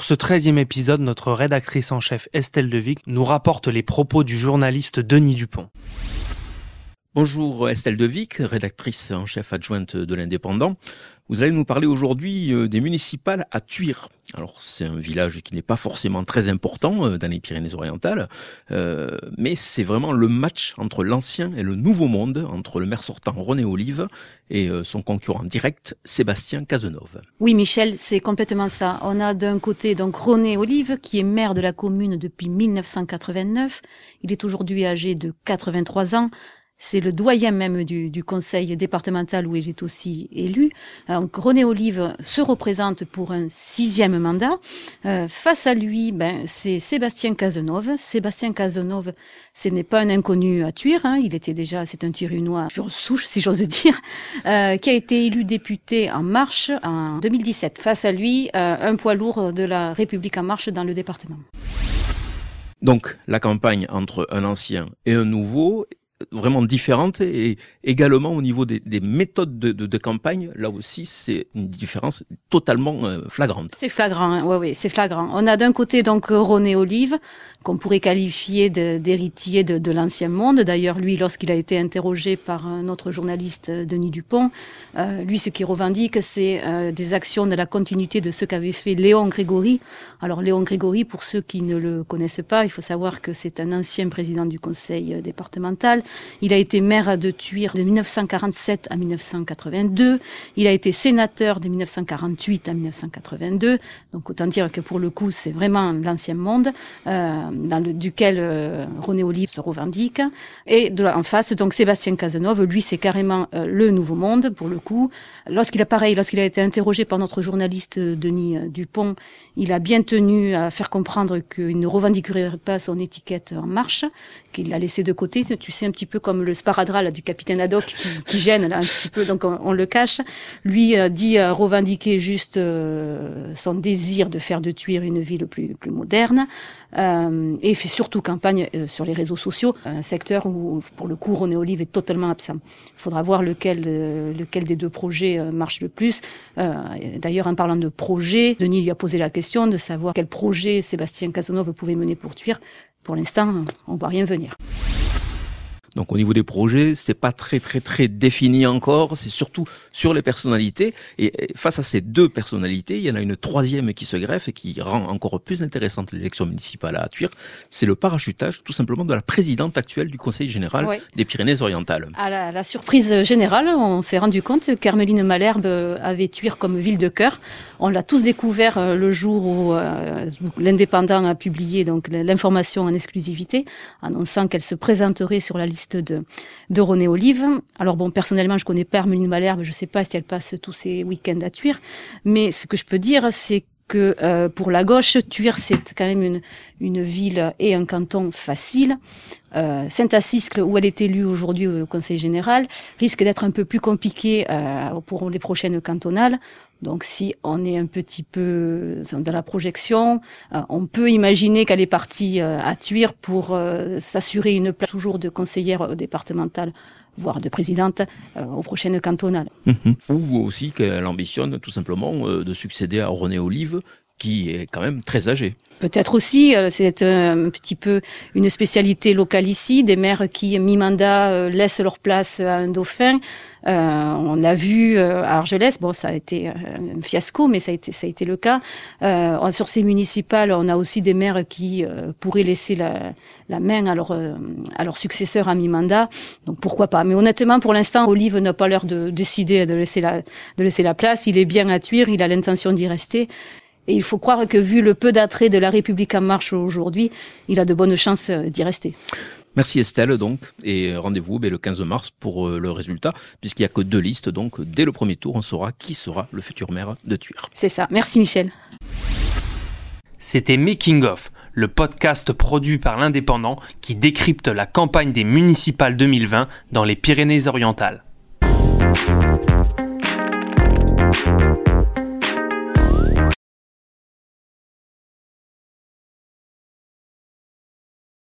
Pour ce 13e épisode, notre rédactrice en chef Estelle Devic nous rapporte les propos du journaliste Denis Dupont. Bonjour Estelle Devic, rédactrice en chef adjointe de l'Indépendant. Vous allez nous parler aujourd'hui euh, des municipales à Tuire. Alors c'est un village qui n'est pas forcément très important euh, dans les Pyrénées-Orientales, euh, mais c'est vraiment le match entre l'ancien et le nouveau monde, entre le maire sortant René Olive et son concurrent direct Sébastien Cazenove. Oui Michel, c'est complètement ça. On a d'un côté donc René Olive qui est maire de la commune depuis 1989. Il est aujourd'hui âgé de 83 ans. C'est le doyen même du, conseil départemental où il est aussi élu. Donc, René Olive se représente pour un sixième mandat. Euh, face à lui, ben, c'est Sébastien Cazenove. Sébastien Cazenove, ce n'est pas un inconnu à Tuire. Hein. Il était déjà, c'est un Turunois pure souche, si j'ose dire, euh, qui a été élu député en Marche en 2017. Face à lui, euh, un poids lourd de la République en Marche dans le département. Donc la campagne entre un ancien et un nouveau vraiment différente et également au niveau des, méthodes de, campagne, là aussi c'est une différence totalement euh, flagrante. C'est flagrant, hein. oui, c'est flagrant. On a d'un côté donc René Olive, qu'on pourrait qualifier d'héritier de, de, l'ancien monde. D'ailleurs, lui, lorsqu'il a été interrogé par un autre journaliste, euh, Denis Dupont, euh, lui, ce qu'il revendique, c'est euh, des actions de la continuité de ce qu'avait fait Léon Grégory. Alors, Léon Grégory, pour ceux qui ne le connaissent pas, il faut savoir que c'est un ancien président du conseil départemental. Il a été maire de Tuire de 1947 à 1982. Il a été sénateur de 1948 à 1982. Donc, autant dire que pour le coup, c'est vraiment l'ancien monde. Euh, dans le, duquel euh, René Olive se revendique. Et de là, en face, donc Sébastien Cazenove, lui, c'est carrément euh, le Nouveau Monde, pour le coup. Lorsqu'il a pareil, lorsqu'il a été interrogé par notre journaliste euh, Denis Dupont, il a bien tenu à faire comprendre qu'il ne revendiquerait pas son étiquette en marche, qu'il l'a laissé de côté. Tu sais, un petit peu comme le sparadrap du capitaine Haddock qui, qui, gêne là un petit peu, donc on, le cache. Lui dit revendiquer juste son désir de faire de Tuire une ville plus, plus moderne. Euh, et fait surtout campagne euh, sur les réseaux sociaux, un secteur où, pour le coup, René Olive est totalement absent. Il faudra voir lequel, euh, lequel des deux projets marche le plus. D'ailleurs, en parlant de projet, Denis lui a posé la question de savoir quel projet Sébastien Cazenove pouvait mener pour Tuire. Pour l'instant, on voit rien venir. Donc au niveau des projets, c'est pas très très très défini encore. C'est surtout sur les personnalités. Et face à ces deux personnalités, il y en a une troisième qui se greffe et qui rend encore plus intéressante l'élection municipale à Tuire. C'est le parachutage, tout simplement, de la présidente actuelle du Conseil général des Pyrénées-Orientales. À la, surprise générale, on s'est rendu compte qu'Hermeline Malherbe avait Tuire comme ville de cœur. On l'a tous découvert euh, le jour où euh, l'Indépendant a publié donc l'information en exclusivité, annonçant qu'elle se présenterait sur la liste de, de René Olive. Alors bon, personnellement, je connais pas Hermeline Malherbe, je sais pas si elle passe tous ses week-ends à Tuire, mais ce que je peux dire, c'est que euh, pour la gauche, Tuire, c'est quand même une, une ville et un canton facile. Euh, Saint-Assiscle, où elle est élue aujourd'hui au Conseil général, risque d'être un peu plus compliqué euh, pour les prochaines cantonales. Donc si on est un petit peu dans la projection, euh, on peut imaginer qu'elle est partie euh, à Tuire pour euh, s'assurer une place toujours de conseillère départementale voire de présidente aux prochaines cantonales. Mhm. Ou aussi qu'elle ambitionne tout simplement de succéder à René Olive, qui est quand même très âgé. Peut-être aussi, c'est un petit peu une spécialité locale ici, des maires qui, mi-mandat, laissent leur place à un dauphin. Euh, on a vu euh, à Argelès, bon, ça a été euh, un fiasco, mais ça a été, ça a été le cas. Euh, sur ces municipales, on a aussi des maires qui pourraient laisser la, la main à leur, à leur successeur à mi-mandat. Donc pourquoi pas? Mais honnêtement, pour l'instant, Olive n'a pas l'air de décider de laisser la, de laisser la place. Il est bien à Tuire, il a l'intention d'y rester. Et il faut croire que vu le peu d'attrait de la République en marche aujourd'hui, il a de bonnes chances d'y rester. Merci Estelle donc et rendez-vous ben, le 15 mars pour euh, le résultat puisqu'il n'y a que deux listes donc dès le premier tour on saura qui sera le futur maire de Tuire. C'est ça. Merci Michel. C'était Making of le podcast produit par l'Indépendant qui décrypte la campagne des municipales 2020 dans les Pyrénées-Orientales.